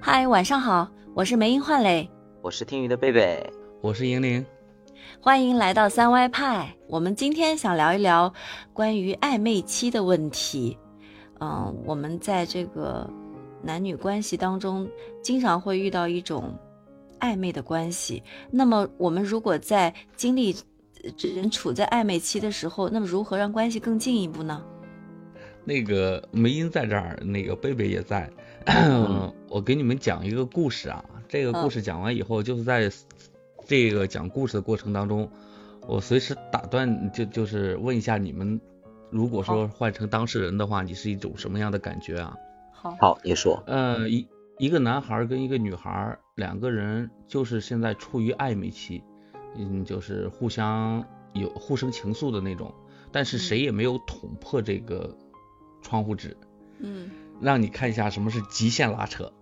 嗨，晚上好，我是梅英焕磊，我是听雨的贝贝，我是莹玲，欢迎来到三歪派。我们今天想聊一聊关于暧昧期的问题。嗯，我们在这个男女关系当中，经常会遇到一种暧昧的关系。那么，我们如果在经历人处在暧昧期的时候，那么如何让关系更进一步呢？那个梅英在这儿，那个贝贝也在。我给你们讲一个故事啊。这个故事讲完以后，就是在这个讲故事的过程当中，我随时打断，就就是问一下你们。如果说换成当事人的话，你是一种什么样的感觉啊？好，好，你说。呃，一一个男孩跟一个女孩，两个人就是现在处于暧昧期，嗯，就是互相有互生情愫的那种，但是谁也没有捅破这个窗户纸。嗯。让你看一下什么是极限拉扯。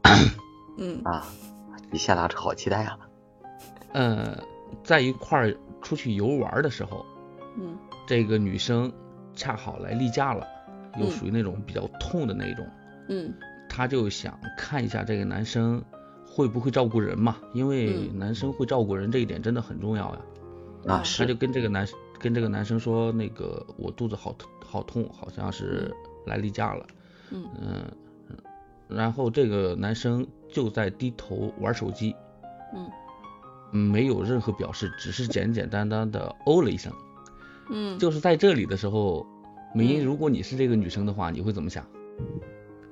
嗯啊，极限拉扯，好期待啊。嗯，在一块儿出去游玩的时候，嗯，这个女生。恰好来例假了，又属于那种比较痛的那种，嗯，她就想看一下这个男生会不会照顾人嘛，因为男生会照顾人这一点真的很重要呀。啊，是。她就跟这个男跟这个男生说，那个我肚子好好痛，好像是来例假了。嗯嗯，然后这个男生就在低头玩手机，嗯，没有任何表示，只是简简单单的哦了一声。嗯，就是在这里的时候，美音，如果你是这个女生的话，你会怎么想？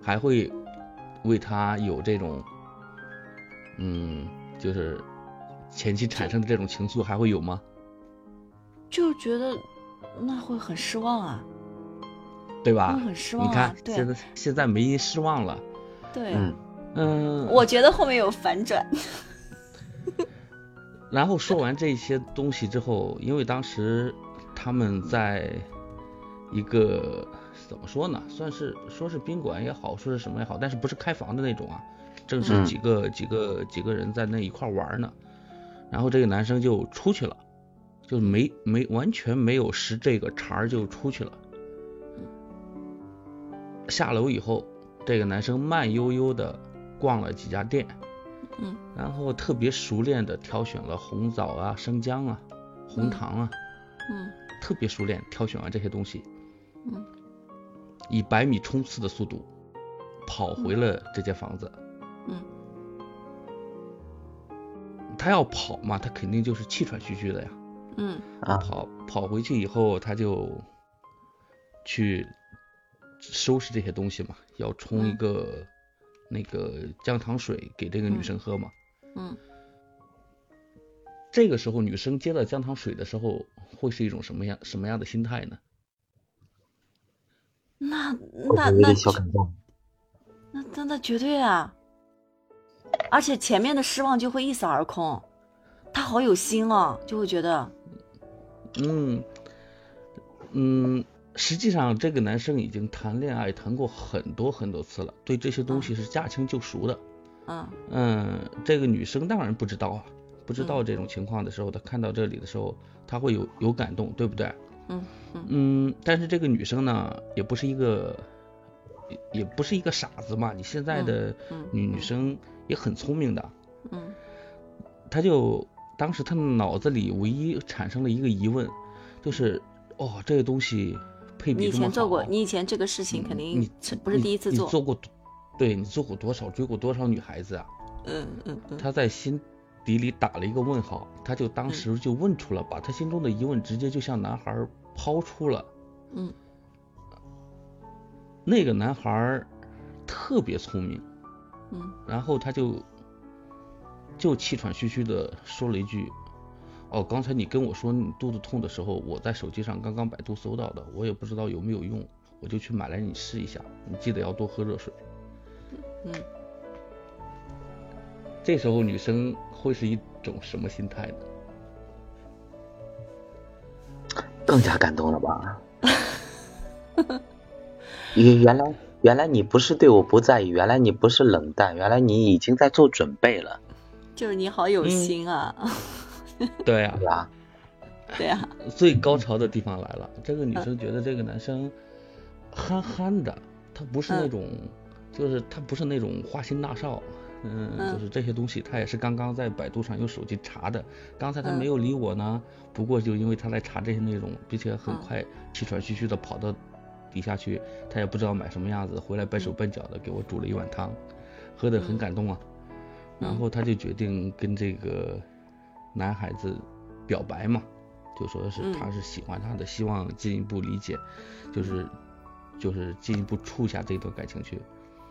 还会为他有这种，嗯，就是前期产生的这种情愫还会有吗？就觉得那会很失望啊，对吧？很失望。你看，现在现在梅姨失望了。对，嗯嗯，我觉得后面有反转。然后说完这些东西之后，因为当时。他们在一个怎么说呢？算是说是宾馆也好，说是什么也好，但是不是开房的那种啊，正是几个几个几个人在那一块玩呢。然后这个男生就出去了，就没没完全没有识这个茬儿就出去了。下楼以后，这个男生慢悠悠的逛了几家店，嗯，然后特别熟练的挑选了红枣啊、生姜啊、红糖啊，嗯。特别熟练，挑选完这些东西，嗯，以百米冲刺的速度跑回了这间房子，嗯，他要跑嘛，他肯定就是气喘吁吁的呀，嗯，跑跑回去以后，他就去收拾这些东西嘛，要冲一个那个姜糖水给这个女生喝嘛，嗯。这个时候，女生接到姜糖水的时候，会是一种什么样什么样的心态呢？那那那那那那绝对啊！而且前面的失望就会一扫而空，他好有心哦，就会觉得，嗯嗯，实际上这个男生已经谈恋爱谈过很多很多次了，对这些东西是驾轻就熟的。嗯嗯，这个女生当然不知道啊。不知道这种情况的时候，他看到这里的时候，她会有有感动，对不对？嗯嗯。但是这个女生呢，也不是一个，也不是一个傻子嘛。你现在的女女生也很聪明的。嗯。他就当时她脑子里唯一产生了一个疑问，就是哦，这个东西配比你以前做过，你以前这个事情肯定你不是第一次做。你做过，对你做过多少，追过多少女孩子啊？嗯嗯嗯。他在心。底里打了一个问号，他就当时就问出了，把他心中的疑问直接就向男孩抛出了。嗯，那个男孩特别聪明。嗯，然后他就就气喘吁吁的说了一句：“哦，刚才你跟我说你肚子痛的时候，我在手机上刚刚百度搜到的，我也不知道有没有用，我就去买来你试一下，你记得要多喝热水。”嗯。这时候女生会是一种什么心态呢？更加感动了吧？原原来原来你不是对我不在意，原来你不是冷淡，原来你已经在做准备了。就是你好有心啊！对呀，对呀，对呀。最高潮的地方来了，这个女生觉得这个男生憨憨的，他不是那种，就是他不是那种花心大少。嗯，嗯就是这些东西，他也是刚刚在百度上用手机查的。刚才他嗯没有理我呢，不过就因为他在查这些内容，并且很嗯快气喘吁吁的跑到底下去，他也不知道买什么样子，回来笨手嗯笨脚的给我煮了一碗汤，喝得很嗯感动啊。然嗯后他就决定跟这个男孩子表白嘛，就说是嗯。他是喜欢她的，希望进一步理解，就是就是进一步处下这段感情去。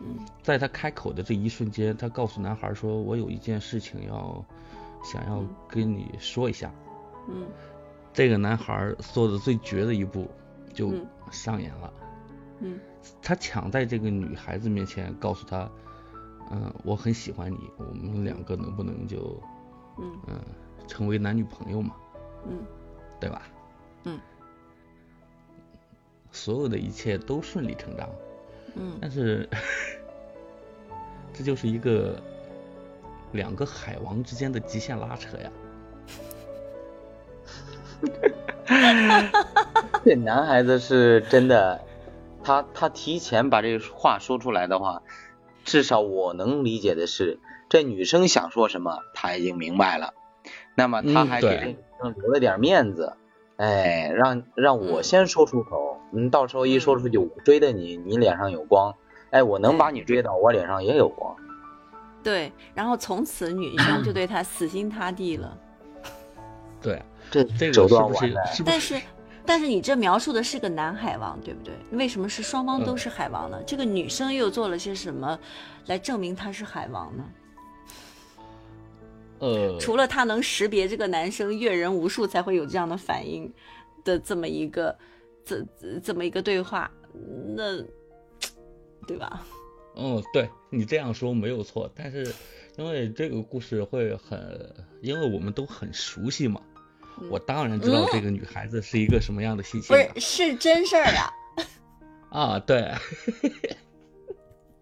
嗯。在他开口的这一瞬间，他告诉男孩说：“我有一件事情要想要嗯跟你说一下。嗯。这个男孩做的最绝的一步就嗯上演了，嗯。他抢在这个女孩子面前告诉她：“嗯、我很喜欢你，我们两个能不能就嗯。嗯、成为男女朋友嘛，嗯对吧？”嗯，所有的一切都顺理成章，嗯但是 这就是一个两个海王之间的极限拉扯呀。这男孩子是真的，他他提前把这个话说出来的话，至少我能理解的是，这女生想说什么，他已经明白了。那么他还给这女生留了点面子，哎，让让我嗯先说出口，嗯，到时候一说出去，我追的你，你脸上有光，哎，我能把你追到，我脸上也有光。对，然后从此女生就对他死心塌地了。对，这这手个是不是但是，但是你这描述的是个男海王，对不对？为什么是双方都嗯是海王呢？这个女生又做了些什么来证明她是海王呢？呃，除了他能识别这个男生阅人无数才会有这样的反应的这么一个这这这么一个对话，那对吧？嗯，对你这样说没有错，但是因为这个故事会很，因为我们都很熟悉嘛，嗯我当然知道这个女孩子是一个什么样的心情不是，是真事儿啊。啊，对，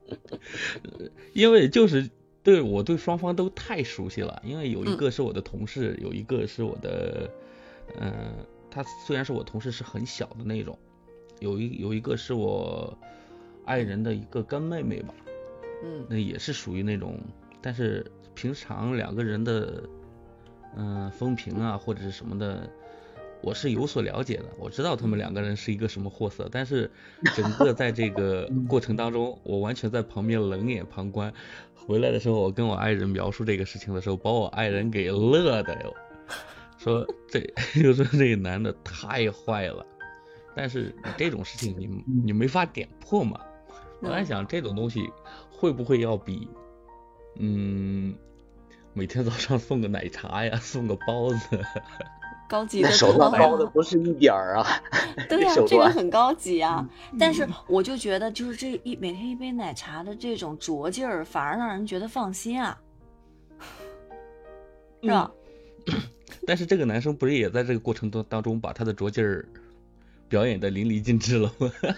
因为就是对我对双方都太熟悉了，因为有一嗯。个是我的同事，有一个是我的，嗯、他虽然是我同事，是很小的那种，有一有一个是我爱人的一个干妹妹吧，嗯。那也是属于那种，但是平常两个人的，嗯、风评啊或者是什么的，我是有所了解的，我知道他们两个人是一个什么货色，但是 整个在这个过程当中，我完全在旁边冷眼旁观。回来的时候，我跟我爱人描述这个事情的时候，把我爱人给乐的哟，说 这就说这个男的太坏了，但是这种事情你你没法点破嘛。我在想这种东西会不会要比，嗯，每天早上送个奶茶呀，送个包子，高级的手段多高的。不是一点儿啊！对呀、这个很高级啊。但是我就觉得，就是这一每天一杯奶茶的这种拙劲儿，反而让人觉得放心啊，是吧？但是这个男生不是也在这个过程当当中把他的拙劲儿表演的淋漓尽致了吗？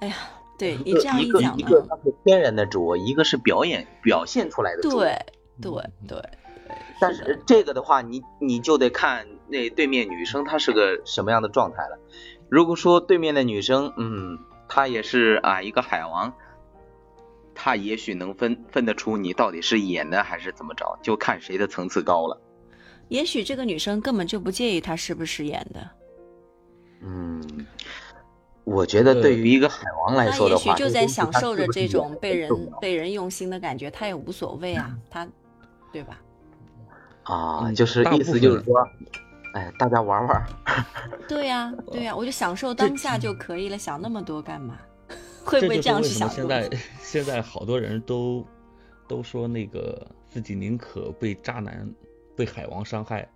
哎呀，对你这样一讲呢，一个它是天然的拙，一个是表演表现出来的拙。对对对，但是这个的话，你你就得看那对面女生她是个什么样的状态了。如果说对面的女生，嗯，她也是啊一个海王，她也许能分分得出你到底是演的还是怎么着，就看谁的层次高了。也许这个女生根本就不介意他是不是演的，嗯，我觉得对于一个海王来说的话，也许就在享受着这种被人被人用心的感觉，他也无所谓啊，她，对吧？啊，嗯就是意思就是说，哎，大家玩玩。对呀、对呀、我就享受当下就可以了，想那么多干嘛？会不会样去这就是为什么想现在？现在好多人都都说那个自己宁可被渣男、被海王伤害，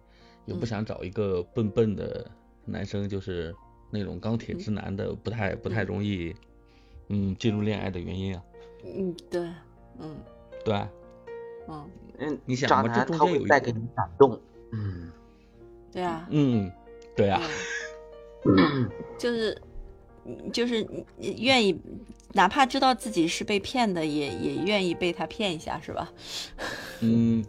也不嗯想找一个笨笨的男生，就是那种钢铁直男的，不太不太嗯容易嗯进入恋爱的原因啊，嗯，对，嗯对吧？嗯，嗯，你想渣男他嘛这中间有一个会带给你感动。嗯，对啊，嗯，对啊，嗯就是就是愿意，哪怕知道自己是被骗的，也也愿意被他骗一下，是吧？嗯，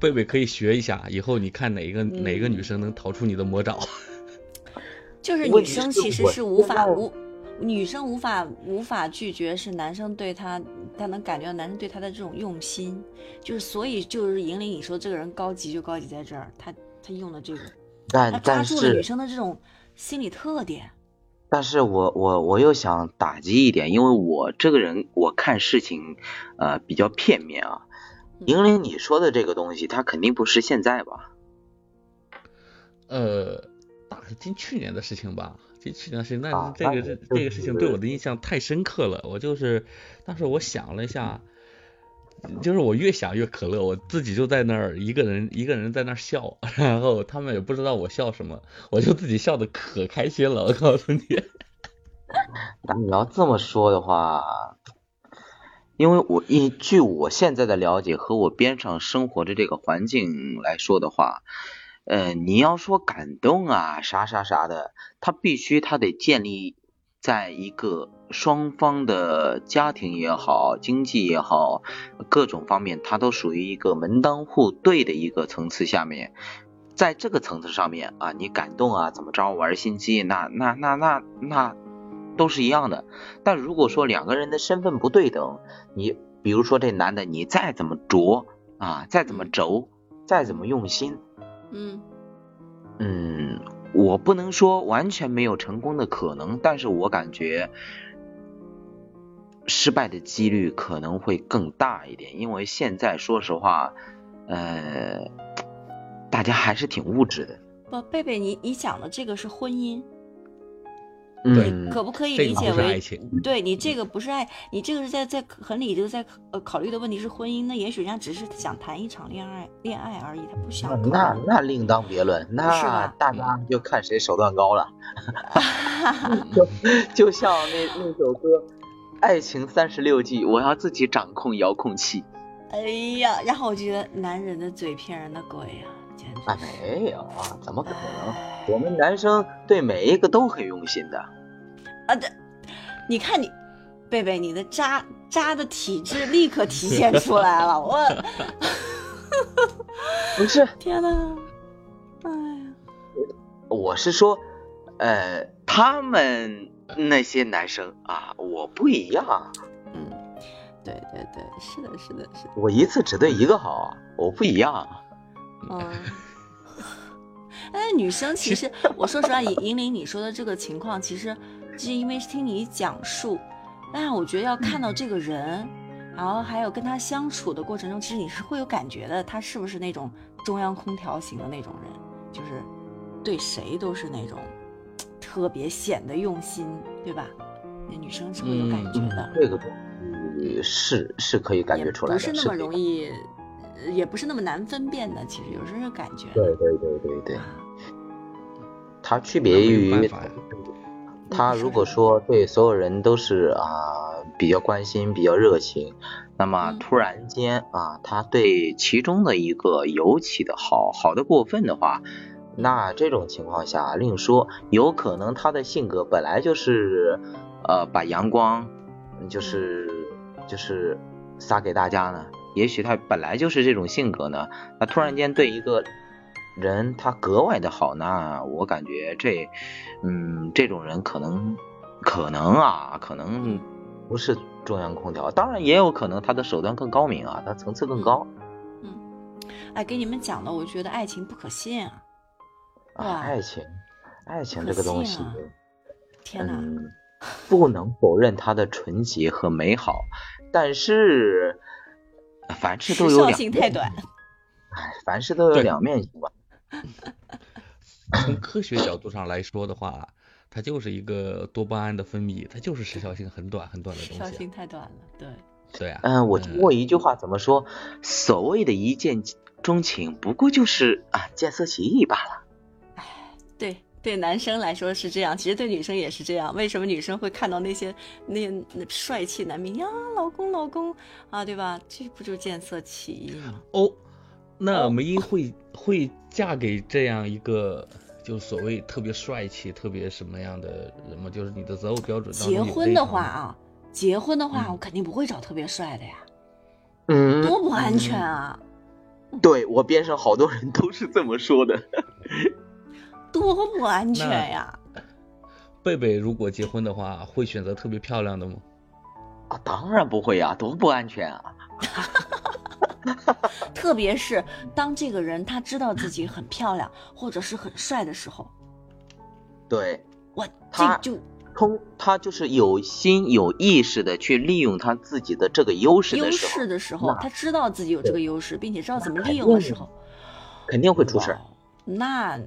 贝贝可以学一下，以后你看哪一个哪一个嗯女生能逃出你的魔爪。就是女生其实是无法无，女生无法无法拒绝是男生对她她能感觉到男生对她的这种用心，就是所以就是引领你说这个人高级就高级在这儿，他他用的这个，他但但抓住了女生的这种心理特点。但是我我我又想打击一点，因为我这个人我看事情呃比较片面啊。嗯莹玲你说的这个东西，它肯定不是现在吧？呃，大近去年的事情吧，近去年的事情，但啊是这个那这就这个事情对我的印象太深刻了，我就是当时我想了一下，就是我越想越可乐，我自己就在那儿一个人一个人在那儿笑，然后他们也不知道我笑什么，我就自己笑的可开心了，我告诉你，那你要这么说的话，因为我依据我现在的了解和我边上生活的这个环境来说的话，呃，你要说感动啊啥啥啥的，他必须他得建立在一个双方的家庭也好，经济也好，各种方面他都属于一个门当户对的一个层次下面。在这个层次上面啊，你感动啊，怎么着玩心机，那那那那那都是一样的。但如果说两个人的身份不对等，你比如说这男的，你再怎么拙啊，再怎么轴，再怎么用心，嗯嗯，我不能说完全没有成功的可能，但是我感觉失败的几率可能会更大一点，因为现在说实话，呃，大家还是挺物质的。不，贝贝，你你讲的这个是婚姻，对嗯，可不可以理解为爱？情，对你这个不是爱，你这个是在在很理智地在呃考虑的问题是婚姻，那也许人家只是想谈一场恋爱恋爱而已，他不想那那另当别论，那大家就看谁手段高了。就就像那那首歌《爱情三十六计》，我要自己掌控遥控器。哎呀，然后我觉得男人的嘴骗人的鬼呀、简直啊，没有啊，怎么可能？哎我们男生对每一个都很用心的。啊，这你看你，贝贝，你的渣渣的体质立刻体现出来了，我 不是，天哪，哎呀，我是说，呃，他们那些男生啊，我不一样，嗯，对对对，是的，是的，是的，我一次只对一个好，我不一样。嗯。哎，女生其实，我说实话，银银铃你说的这个情况，其实是因为听你讲述，但是我觉得要看到这个人，然后还有跟他相处的过程中，其实你是会有感觉的，他是不是那种中央空调型的那种人，就是对谁都是那种特别显得用心，对吧？那女生是会有感觉的。这个东西是是可以感觉出来的，不是那么容易，呃也不是那么难分辨的。其实有时候是感觉。对对对对对，啊它区别于他如果说对所有人都是啊比较关心、比较热情，那么嗯突然间啊他对其中的一个尤其的好好的过分的话，那这种情况下另说，有可能他的性格本来就是呃把阳光就是就是撒给大家呢，也许他本来就是这种性格呢，那突然间对一个人他格外的好，呢我感觉这，嗯，这种人可能可能啊，可能不是中央空调，当然也有可能他的手段更高明啊，他层次更高嗯哎，给你们讲的，我觉得爱情不可信啊！啊。爱情，爱情这个东西啊，天哪，嗯，不能否认它的纯洁和美好，但是凡事都有两面，性太短。哎，凡事都有两面性吧。从科学角度上来说的话，它就是一个多巴胺的分泌，它就是时效性很短很短的东西时效性太短了，对。啊。对啊，嗯，我听过一句话，怎么说？所谓的一见钟情，不过就是啊见色起意罢了。对对，男生来说是这样，其实对女生也是这样。为什么女生会看到那些那那帅气男明呀，老公老公啊，对吧？这不就见色起意吗？哦，那梅英会会嫁给这样一个就所谓特别帅气、特别什么样的人吗？就是你的择偶标准结婚的话啊，结婚的话，嗯我肯定不会找特别帅的呀，嗯，多不安全啊，对我边上好多人都是这么说的。多不安全呀！贝贝如果结婚的话，会选择特别漂亮的吗？啊，当然不会呀，多不安全啊！特别是当这个人他知道自己很漂亮或者是很帅的时候，对，我，他这就通他就是有心有意识的去利用他自己的这个优势优的时候，势的时候，他知道自己有这个优势，并且知道怎么利用的时候，肯定会出事儿。那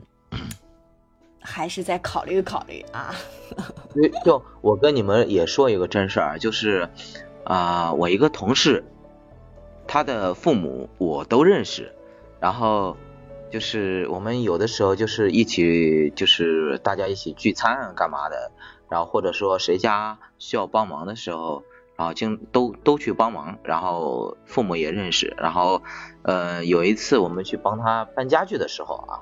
还是再考虑考虑啊。就我跟你们也说一个真事儿，就是啊、我一个同事，他的父母我都认识，然后就是我们有的时候就是一起就是大家一起聚餐干嘛的，然后或者说谁家需要帮忙的时候，然后经都都去帮忙，然后父母也认识，然后呃有一次我们去帮他搬家具的时候啊，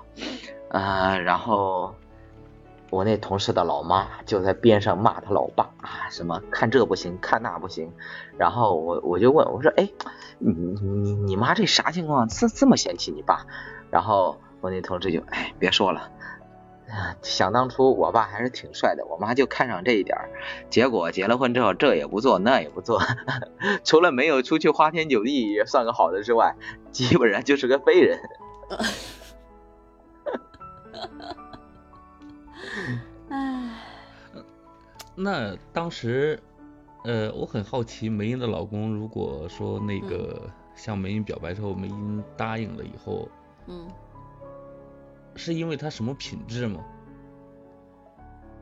呃然后。我那同事的老妈就在边上骂他老爸啊，什么看这不行，看那不行。然后我我就问我说，哎，你你你妈这啥情况？这这么嫌弃你爸？然后我那同事就哎别说了，啊想当初我爸还是挺帅的，我妈就看上这一点儿，结果结了婚之后这也不做那也不做，除了没有出去花天酒地也算个好的之外，基本上就是个废人。唉，那当时，呃，我很好奇，梅英的老公如果说那个向梅英表白之后，梅英答应了以后，嗯是因为他什么品质吗？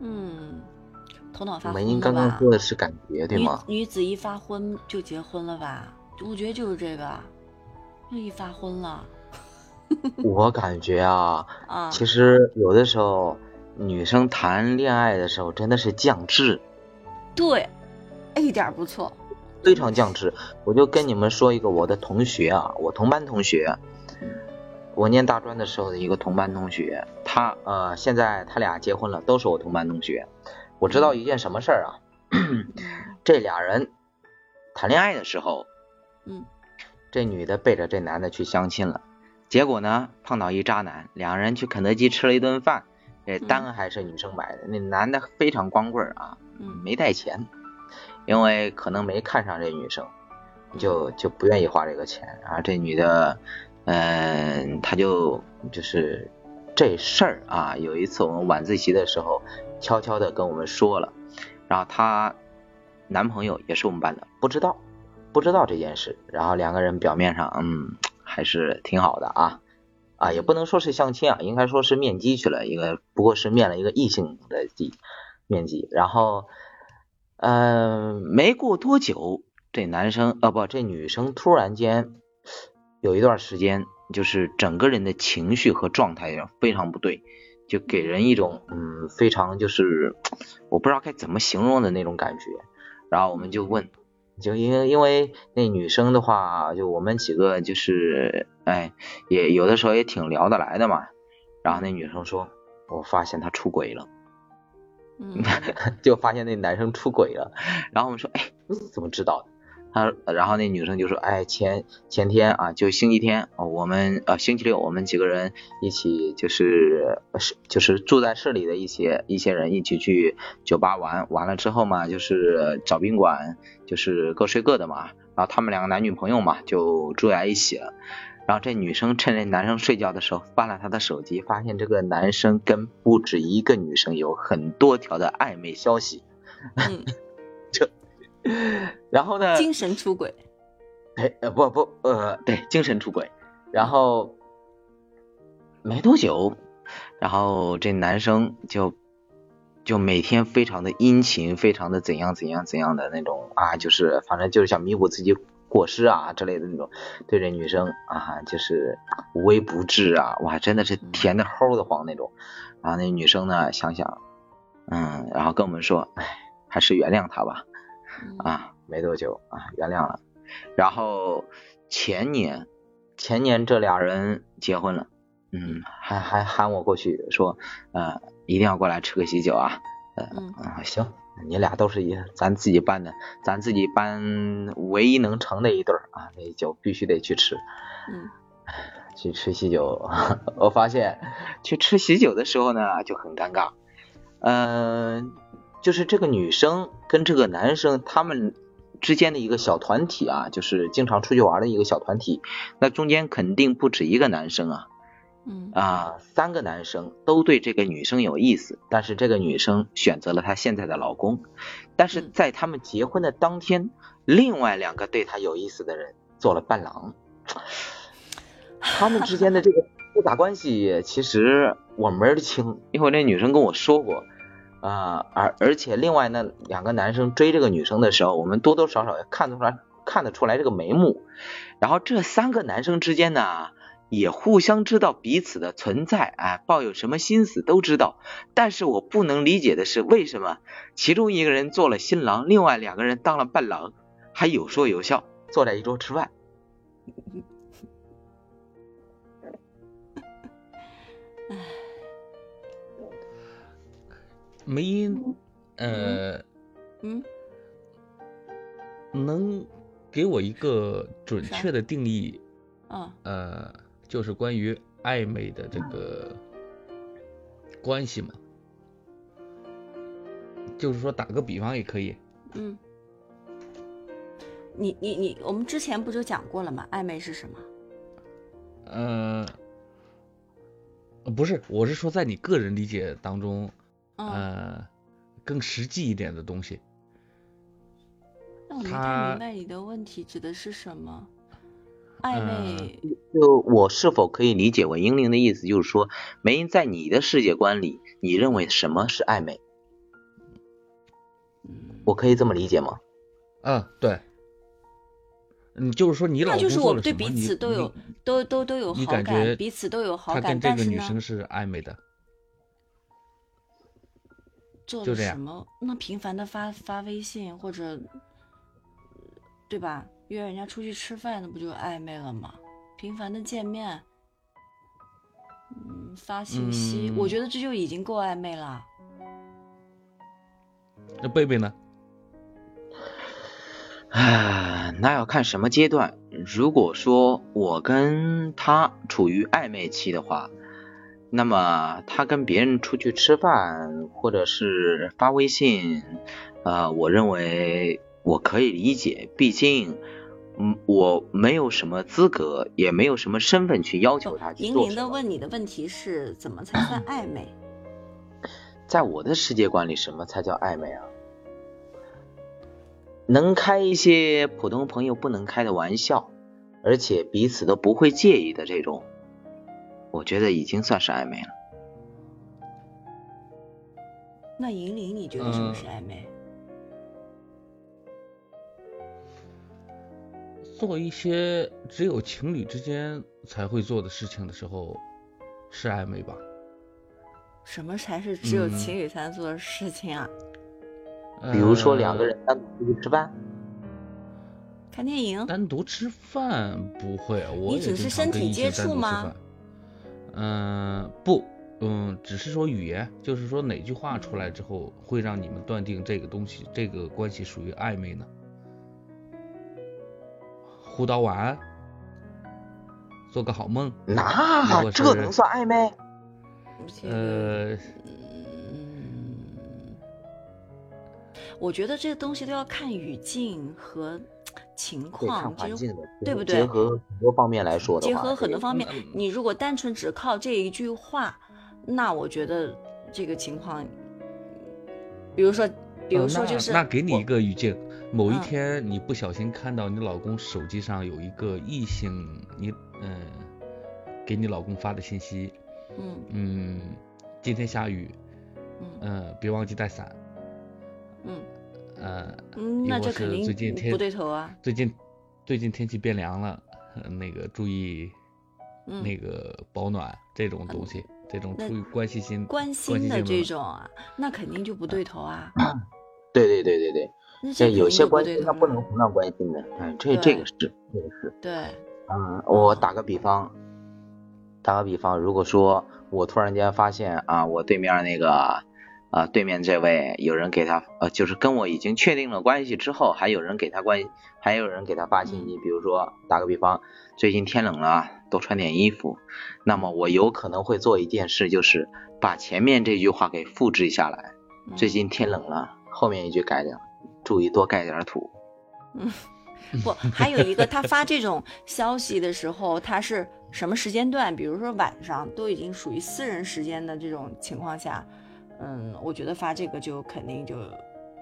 嗯，头脑发梅英刚刚？说的是感觉对女吗？女子一发昏就结婚了吧？我觉得就是这个，又一发昏了 我感觉啊，啊。其实有的时候女生谈恋爱的时候真的是降智，对，一点不错。非常降智。我就跟你们说一个我的同学啊，我同班同学，我念大专的时候的一个同班同学，他呃现在他俩结婚了，都是我同班同学。我知道一件什么事儿啊，这俩人谈恋爱的时候，嗯这女的背着这男的去相亲了，结果呢碰到一渣男，两人去肯德基吃了一顿饭，这单还是女生买的，那男的非常光棍儿啊，嗯没带钱，因为可能没看上这女生，就就不愿意花这个钱，然后这女的，嗯、她就就是这事儿啊，有一次我们晚自习的时候，悄悄的跟我们说了，然后她男朋友也是我们班的，不知道不知道这件事，然后两个人表面上嗯还是挺好的啊。啊，也不能说是相亲啊，应该说是面基去了一个，不过是面了一个异性的基面基，然后，呃，没过多久，这男生啊不，这女生突然间有一段时间，就是整个人的情绪和状态非常不对，就给人一种嗯非常就是我不知道该怎么形容的那种感觉，然后我们就问，就因为因为那女生的话，就我们几个就是哎也有的时候也挺聊得来的嘛，然后那女生说，我发现他出轨了。嗯 就发现那男生出轨了，然后我们说，哎，你怎么知道的？他，然后那女生就说，哎，前前天啊，就星期天，哦我们呃星期六我们几个人一起就是是就是住在市里的一些一些人一起去酒吧玩，完了之后嘛，就是找宾馆，就是各睡各的嘛，然后他们两个男女朋友嘛就住在一起了。然后这女生趁这男生睡觉的时候翻了他的手机，发现这个男生跟不止一个女生有很多条的暧昧消息。嗯，然后呢，精神出轨。哎呃不不呃对精神出轨，然后没多久，然后这男生就就每天非常的殷勤，非常的怎样怎样怎样的那种啊，就是反正就是想弥补自己过失啊之类的那种，对这女生啊就是无微不至啊，哇真的是甜的齁的慌那种。然后那女生呢想想，嗯，然后跟我们说，哎，还是原谅他吧。嗯啊，没多久啊，原谅了。然后前年，前年这俩人结婚了，嗯，还还喊我过去说，呃，一定要过来吃个喜酒啊，呃，嗯啊行，你俩都是一咱自己办的，咱自己办唯一能成的一对儿啊，那酒必须得去吃。嗯去吃喜酒，我发现去吃喜酒的时候呢就很尴尬，嗯、就是这个女生跟这个男生他们之间的一个小团体啊，就是经常出去玩的一个小团体，那中间肯定不止一个男生啊，嗯。啊，三个男生都对这个女生有意思，但是这个女生选择了她现在的老公，但是嗯。在他们结婚的当天，另外两个对她有意思的人做了伴郎，他们之间的这个复杂关系，其实我门儿清，因为那女生跟我说过。啊，而而且另外那两个男生追这个女生的时候，我们多多少少也看得出来，看得出来这个眉目。然后这三个男生之间呢，也互相知道彼此的存在，哎，抱有什么心思都知道。但是我不能理解的是，为什么其中一个人做了新郎，另外两个人当了伴郎，还有说有笑，坐在一桌吃饭。梅英，呃，嗯，能给我一个准确的定义？啊，呃，就是关于暧昧的这个关系嘛，就是说打个比方也可以。嗯，你你你，我们之前不就讲过了吗？暧昧是什么？呃，呃不是，我是说在你个人理解当中，嗯，呃，更实际一点的东西。那我没太他明白你的问题指的是什么？暧昧，就我是否可以理解为英灵的意思，就是说，梅英在你的世界观里，你认为什么是暧昧？嗯，我可以这么理解吗？嗯，对。嗯，就是说你老公那就是我们对彼此都有都都都有好感觉彼此都有好感，他跟这个女生是暧昧的，做什么？那频繁的发发微信或者，对吧？约人家出去吃饭，那不就暧昧了吗？频繁的见面，嗯，发信息，我嗯觉得这就已经够暧昧了。那贝贝呢？唉，那要看什么阶段。如果说我跟他处于暧昧期的话，那么他跟别人出去吃饭或者是发微信，呃，我认为我可以理解，毕竟，嗯，我没有什么资格，也没有什么身份去要求他去银铃的做什么。问你的问题是怎么才算暧昧？在我的世界观里，什么才叫暧昧啊？能开一些普通朋友不能开的玩笑，而且彼此都不会介意的这种，我觉得已经算是暧昧了。那银铃，你觉得什么嗯是暧昧？做一些只有情侣之间才会做的事情的时候，是暧昧吧？什么才是只有嗯情侣才能做的事情啊？比如说两个呃人单独出去吃饭，看电影？单独吃饭不会，我你只是身体接触吗饭？嗯、不，嗯，只是说语言，就是说哪句话出来之后会让你们断定这个东西，这个关系属于暧昧呢？互道晚安，做个好梦，那这能算暧昧？呃，嗯，我觉得这个东西都要看语境和情况，就是环境的，对不对？结合很多方面来说的话，结合很多方面。你如果单纯只靠这一句话，那我觉得这个情况，比如说，比如说就是那给你一个语境，某一嗯。天你不小心看到你老公手机上有一个异性，你嗯、给你老公发的信息，嗯。嗯，今天下雨，嗯。嗯、别忘记带伞，嗯呃，嗯，那这肯是最近天定不对头啊。最近最近天气变凉了，呃那个注意嗯，那个保暖这种东西，这种那出于关系心关系心的这种啊，那肯定就不对头啊。对对对对对，那这这有些关系对头嘛它不能胡乱关心的，哎，这这个是这个是。对，嗯，我打个比方，打个比方，如果说我突然间发现啊，我对面那个啊，对面这位有人给他呃，就是跟我已经确定了关系之后，还有人给他关，还有人给他发信息，比如说打个比方，最近天冷了，多穿点衣服，那么我有可能会做一件事，就是把前面这句话给复制下来，嗯最近天冷了，后面一句改掉，注意多盖点土。嗯不，还有一个，他发这种消息的时候，他是什么时间段？比如说晚上，都已经属于私人时间的这种情况下，嗯，我觉得发这个就肯定就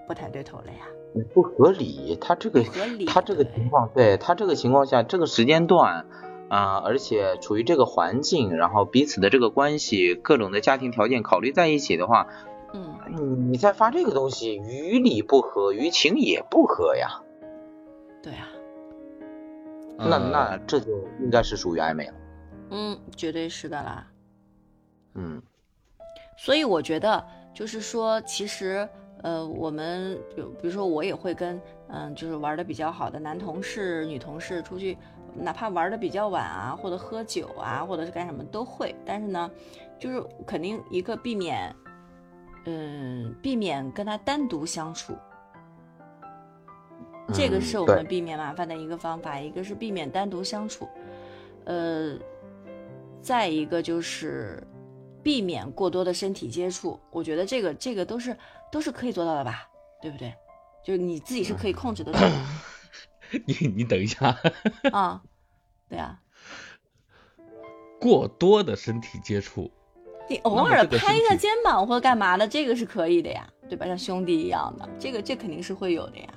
不太对头了呀。不合理，他这个合理他这个情况，对他这个情况下，这个时间段啊、而且处于这个环境，然后彼此的这个关系，各种的家庭条件考虑在一起的话，嗯，你再发这个东西，于理不合，于情也不合呀。对啊，那呃那这就应该是属于暧昧了。嗯，绝对是的啦。嗯所以我觉得就是说，其实呃，我们比如比如说我也会跟嗯、就是玩的比较好的男同事、女同事出去，哪怕玩的比较晚啊，或者喝酒啊，或者是干什么都会。但是呢，就是肯定一个避免，嗯，避免跟他单独相处，这个嗯是我们避免麻烦的一个方法，一个是避免单独相处，呃，再一个就是避免过多的身体接触。我觉得这个这个都是都是可以做到的吧，对不对？就是你自己是可以控制得住的 你你等一下，啊，对啊，过多的身体接触，你偶尔拍一下肩膀或干嘛的，这个是可以的呀，对吧？像兄弟一样的，这个这肯定是会有的呀。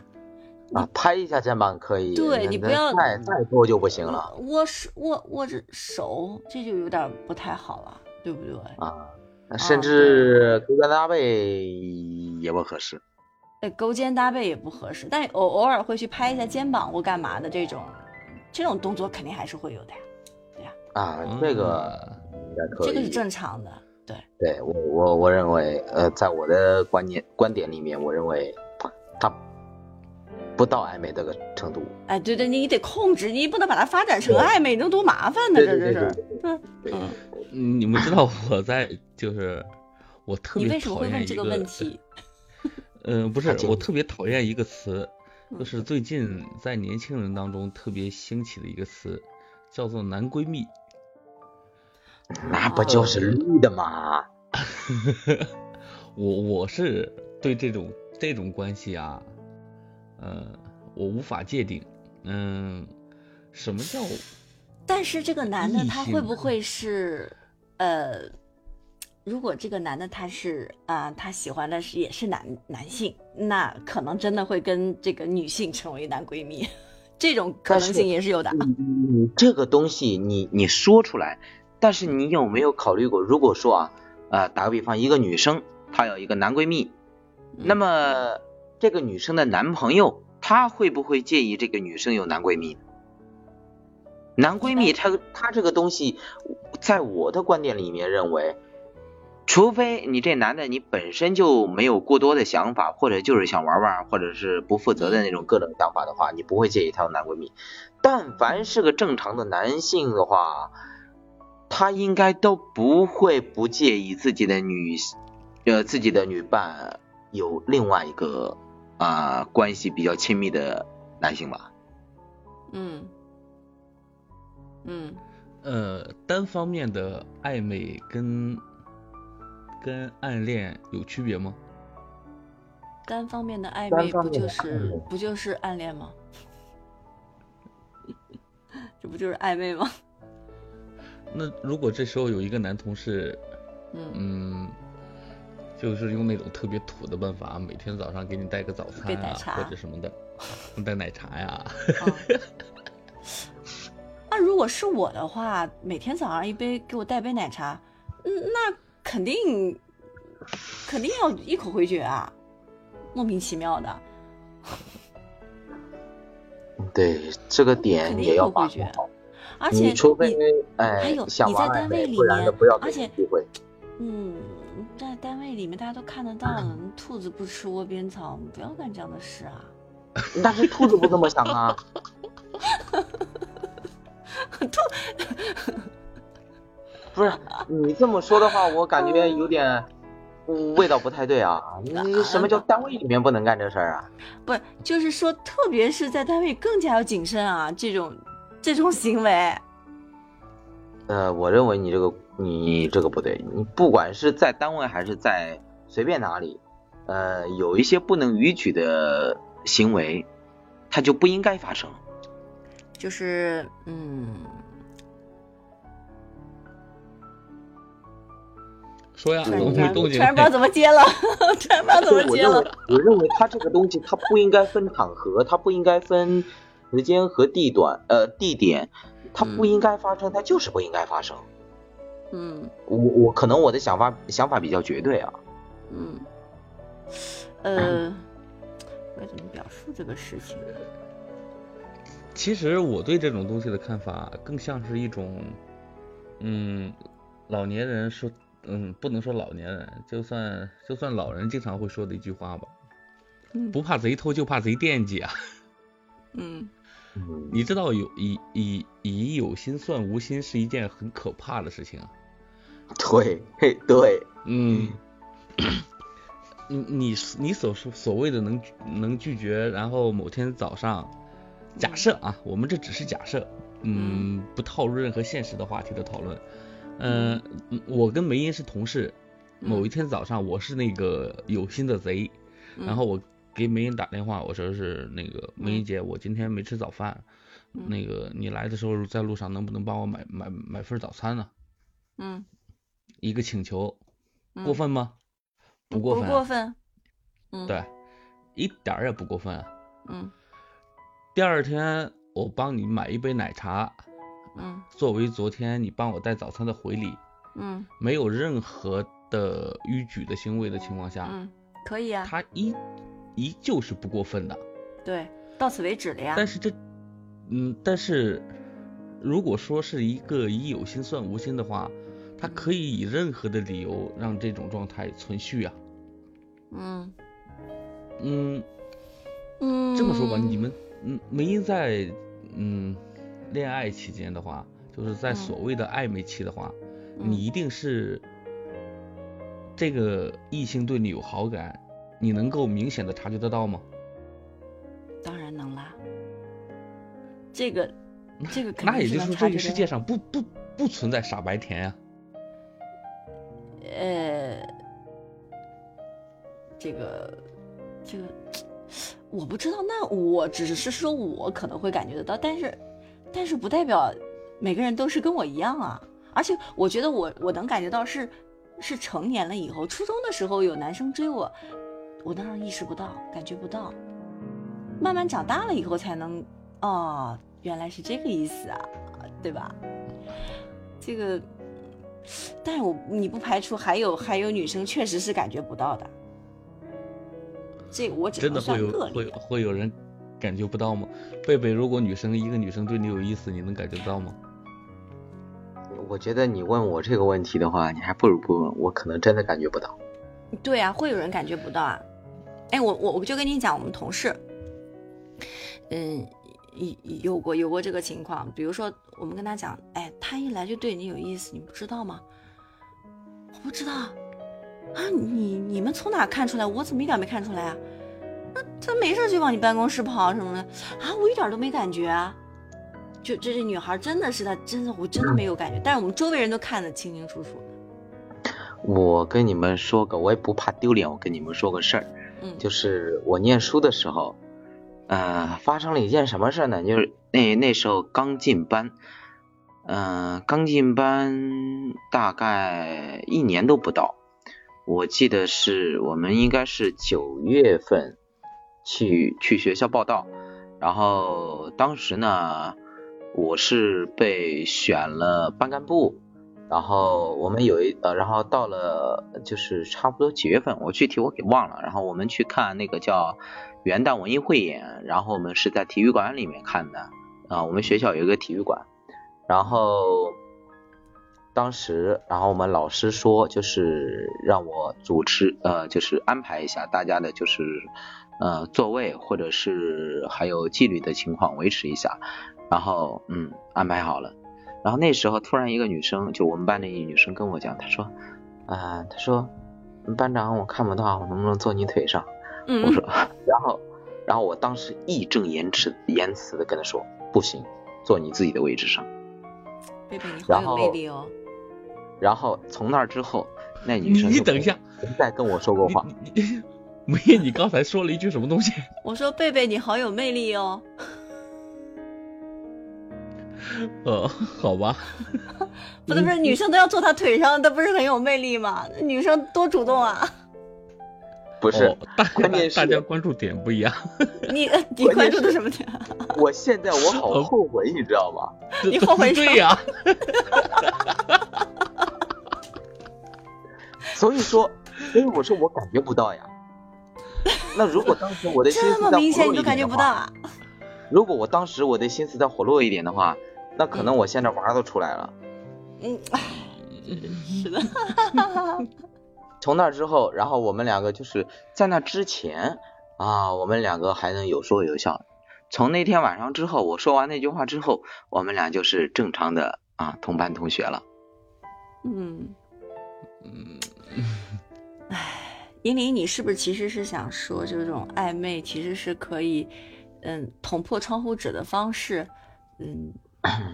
啊，拍一下肩膀可以，对你不要再再多就不行了握手握握着手，这就有点不太好了，对不对？啊。甚至勾肩搭背也不合适。呃，勾肩搭背也不合适，但偶偶尔会去拍一下肩膀或干嘛的这种，这种动作肯定还是会有的呀，对呀啊，这个嗯应该可以。这个是正常的。对，对我我我认为，呃，在我的观念观点里面，我认为他不到暧昧这个程度。哎，对对，你得控制，你不能把它发展成暧昧，那多麻烦呢，这这是。嗯你们知道我在就是我特别你为什么讨厌一会问这个问题？嗯、不是我特别讨厌一个词，嗯就是最近在年轻人当中特别兴起的一个词，叫做男闺蜜。那不就是绿的吗？我我是对这种这种关系啊，呃，我无法界定。嗯，什么叫 但是这个男的他会不会是呃，如果这个男的他是啊、他喜欢的是也是男男性，那可能真的会跟这个女性成为男闺蜜，这种可能性也是有的。你这个东西你你说出来，但是你有没有考虑过，如果说啊，呃，打个比方，一个女生她有一个男闺蜜，嗯那么这个女生的男朋友他会不会介意这个女生有男闺蜜？男闺蜜他他这个东西，在我的观点里面认为，除非你这男的你本身就没有过多的想法，或者就是想玩玩，或者是不负责的那种各种想法的话，你不会介意他有男闺蜜。但凡是个正常的男性的话，他应该都不会不介意自己的女，呃，自己的女伴有另外一个啊、关系比较亲密的男性吧？嗯嗯，呃单方面的暧昧跟跟暗恋有区别吗？单方面的暧昧不就是不就是暗恋吗？这不就是暧昧吗？那如果这时候有一个男同事，嗯嗯，就是用那种特别土的办法，每天早上给你带个早餐啊，或者什么的，带奶茶呀，嗯那如果是我的话，每天早上一杯给我带杯奶茶，嗯，那肯定肯定要一口回绝啊，莫名其妙的，对，这个肯点定也要回绝。控好。而且你除非你哎还有想你在单位里不然的面不要给而且你机会。嗯，在单位里面大家都看得到的，兔子不吃窝边草，不要干这样的事啊。但是兔子不这么想啊。兔 不是你这么说的话，我感觉有点嗯味道不太对啊。你什么叫单位里面不能干这事儿啊？不是，就是说，特别是在单位更加要谨慎啊，这种这种行为。呃，我认为你这个你这个不对，你不管是在单位还是在随便哪里，呃，有一些不能逾矩的行为，它就不应该发生。就是嗯，说呀，突然东突然东西突然不知道怎么接了，突然不知道怎么接我认为了。，我认为它这个东西它不应该分场合，它不应该分时间和地段，呃，地点，它不应该发生，它就是不应该发生。嗯我我可能我的想法想法比较绝对啊，嗯，呃，该怎么表述这个事情？其实我对这种东西的看法更像是一种，嗯，老年人说，嗯，不能说老年人，就算就算老人经常会说的一句话吧，嗯不怕贼偷，就怕贼惦记啊。嗯 嗯，你知道有以以以有心算无心是一件很可怕的事情啊。对，嘿，对，嗯，你你你所说所谓的能能拒绝，然后某天早上，假设啊，我们这只是假设，嗯，不套入任何现实的话题的讨论。嗯、我跟梅英是同事，某一天早上我是那个有心的贼，嗯然后我给梅英打电话，我说是那个梅英姐，我今天没吃早饭，嗯那个你来的时候在路上能不能帮我买买买份早餐呢？嗯，一个请求，嗯过分吗？不不过分啊，过分。嗯，，对，一点儿也不过分啊。嗯第二天我帮你买一杯奶茶，嗯作为昨天你帮我带早餐的回礼，嗯没有任何的逾矩的行为的情况下，嗯，可以啊，他依依旧是不过分的。对，到此为止了呀。但是这，嗯，但是如果说是一个以有心算无心的话，他可以以任何的理由让这种状态存续啊。嗯嗯，嗯，这么说吧，你们嗯，梅英在嗯恋爱期间的话，就是在嗯所谓的暧昧期的话，嗯你一定是这个异性对你有好感，你能够明显的察觉得到吗？当然能啦。这个这个肯那也就是说，这个世界上不不不存在傻白甜呀、呃，这个这个我不知道，那我只是说我可能会感觉得到，但是但是不代表每个人都是跟我一样啊。而且我觉得我我能感觉到是是成年了以后，初中的时候有男生追我，我那时候意识不到，感觉不到，慢慢长大了以后才能哦，原来是这个意思啊，对吧？这个，但是我你不排除还有还有女生确实是感觉不到的，这个我只能真的会有算个会例。会有人感觉不到吗？贝贝，如果女生一个女生对你有意思，你能感觉到吗？我觉得你问我这个问题的话，你还不如不问，我可能真的感觉不到。对啊，会有人感觉不到啊。哎，我我我就跟你讲，我们同事，嗯，有有过有过这个情况，比如说我们跟他讲，哎，他一来就对你有意思，你不知道吗？我不知道啊，你你们从哪看出来？我怎么一点没看出来啊？那他没事就往你办公室跑什么的啊，我一点都没感觉啊。就这这女孩真的是她，真的我真的没有感觉，但是我们周围人都看得清清楚楚。我跟你们说个，我也不怕丢脸，我跟你们说个事儿，嗯，就是我念书的时候，呃，发生了一件什么事呢？就是那那时候刚进班，嗯、刚进班大概一年都不到，我记得是我们应该是九月份去去学校报道，然后当时呢，我是被选了班干部。然后我们有一呃，然后到了就是差不多几月份，我具体我给忘了。然后我们去看那个叫元旦文艺汇演，然后我们是在体育馆里面看的啊、我们学校有一个体育馆，然后当时，然后我们老师说就是让我主持呃，就是安排一下大家的就是呃座位或者是还有纪律的情况维持一下，然后嗯安排好了。然后那时候突然一个女生，就我们班的一个女生跟我讲，她说，啊、她说班长我看不到，我能不能坐你腿上？嗯，我说，然后，然后我当时义正言辞言辞的跟她说，不行，坐你自己的位置上。贝贝你好有魅力哦。然后从那之后，那女生就你等一下，没再跟我说过话。你你 母爷，你刚才说了一句什么东西？我说贝贝你好有魅力哦。呃，好吧。不是不是，女生都要坐他腿上，他不是很有魅力吗？女生多主动啊。不是哦，大关键是大家关注点不一样。你你关注的什么点？我现在我好后悔，你知道吗？你后悔什么对呀、所以说，所以我说我感觉不到呀。那如果当时我的心这思再么明显你都活络一点的话，感觉不到啊？如果我当时我的心思再活络一点的话，那可能我现在娃都出来了。嗯，唉是的。从那之后，然后我们两个就是在那之前啊，我们两个还能有说有笑。从那天晚上之后，我说完那句话之后，我们俩就是正常的啊同班同学了。嗯，嗯，唉，英玲，你是不是其实是想说，这种暧昧其实是可以，嗯，捅破窗户纸的方式，嗯，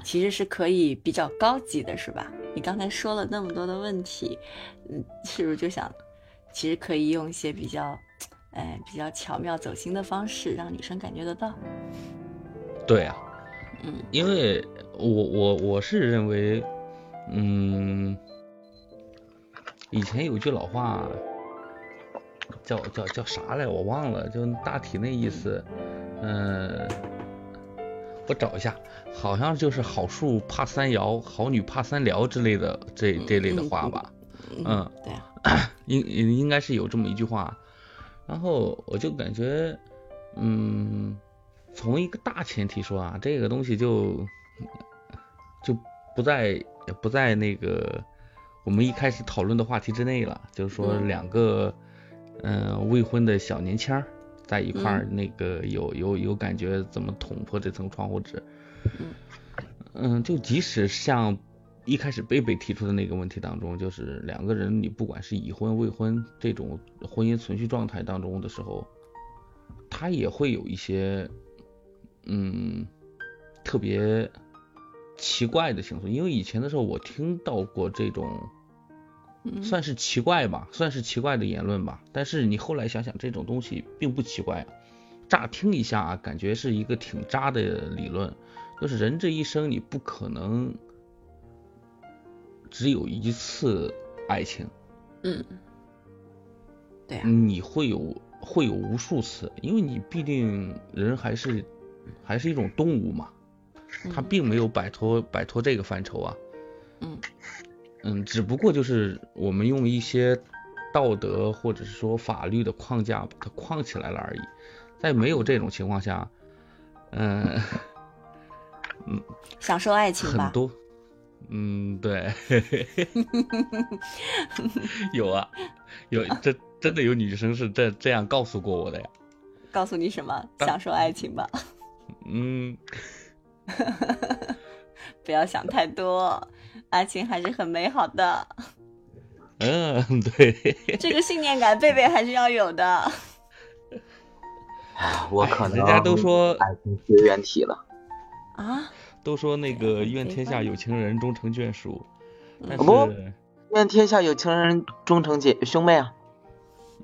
其实是可以比较高级的，是吧？你刚才说了那么多的问题，嗯，是不是就想，其实可以用一些比较，哎，比较巧妙走心的方式，让女生感觉得到？对啊、嗯因为我我我是认为，嗯，以前有句老话叫叫叫啥来，我忘了，就大体那意思，嗯、我找一下，好像就是好树怕三摇，好女怕三撩之类的这这类的话吧，嗯，对啊，应应该是有这么一句话，然后我就感觉，嗯，从一个大前提说啊，这个东西就就不在不在那个我们一开始讨论的话题之内了，就是说嗯。两个嗯、呃未婚的小年轻儿在一块儿，那个有有有感觉怎么捅破这层窗户纸，嗯。嗯，就即使像一开始贝贝提出的那个问题当中，就是两个人你不管是已婚未婚这种婚姻存续状态当中的时候，他也会有一些嗯特别奇怪的情绪，因为以前的时候我听到过这种嗯算是奇怪吧，算是奇怪的言论吧，但是你后来想想，这种东西并不奇怪。啊。乍听一下啊，感觉是一个挺渣的理论，就是人这一生你不可能只有一次爱情，嗯，对啊，你会有会有无数次，因为你毕竟人还是还是一种动物嘛，它嗯并没有摆脱摆脱这个范畴啊。嗯嗯，只不过就是我们用一些道德或者是说法律的框架把它框起来了而已。在没有这种情况下，嗯 嗯、享受爱情吧很。多，嗯，对，有啊，有这真的有女生是这这样告诉过我的呀。告诉你什么？享受爱情吧，嗯，不要想太多，爱情还是很美好的。嗯，对，这个信念感，贝贝还是要有的。唉，我可能人家都说爱情绝缘体了。啊，都说那个愿天下有情人终成眷属，但是愿天下有情人终成姐兄妹啊！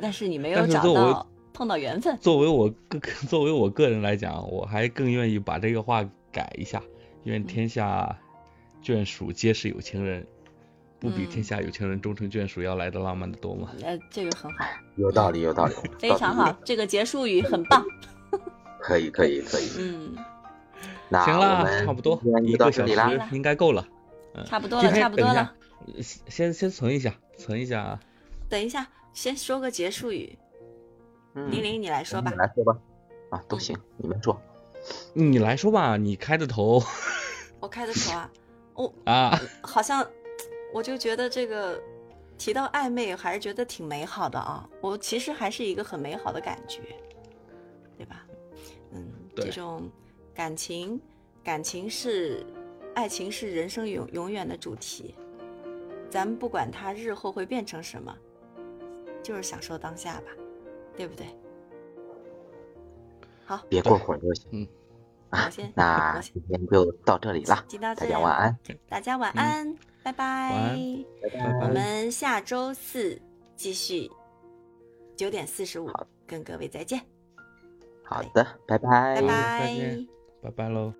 但是你没有找到碰到缘分。作为我个 作为我个人来讲，我还更愿意把这个话改一下，愿天下眷属皆是有情人，不比嗯天下有情人终成眷属要来的浪漫的多吗？呃，这个很好，有道理，有道理，非常好，这个结束语很棒。可以，可以，可以。嗯，那行了，差不多一个小。时应该够了。嗯，差不多了，差不多了。先先存一下，存一下。等一下，先说个结束语。嗯玲玲，你来说吧你。来说吧。啊，都行，你们说。你来说吧，你开的头 我开的头啊，我啊，好像我就觉得这个提到暧昧，还是觉得挺美好的啊。我其实还是一个很美好的感觉，对吧？嗯，这种感情，感情是爱情是人生永永远的主题。咱们不管它日后会变成什么，就是享受当下吧，对不对？好，别过火就行。啊我先，那今天就到这里了，到这大家晚安。大家晚安，拜拜。安。拜拜。我们下周四继续九点四十五跟各位再见，好的，拜拜。拜拜。拜拜喽。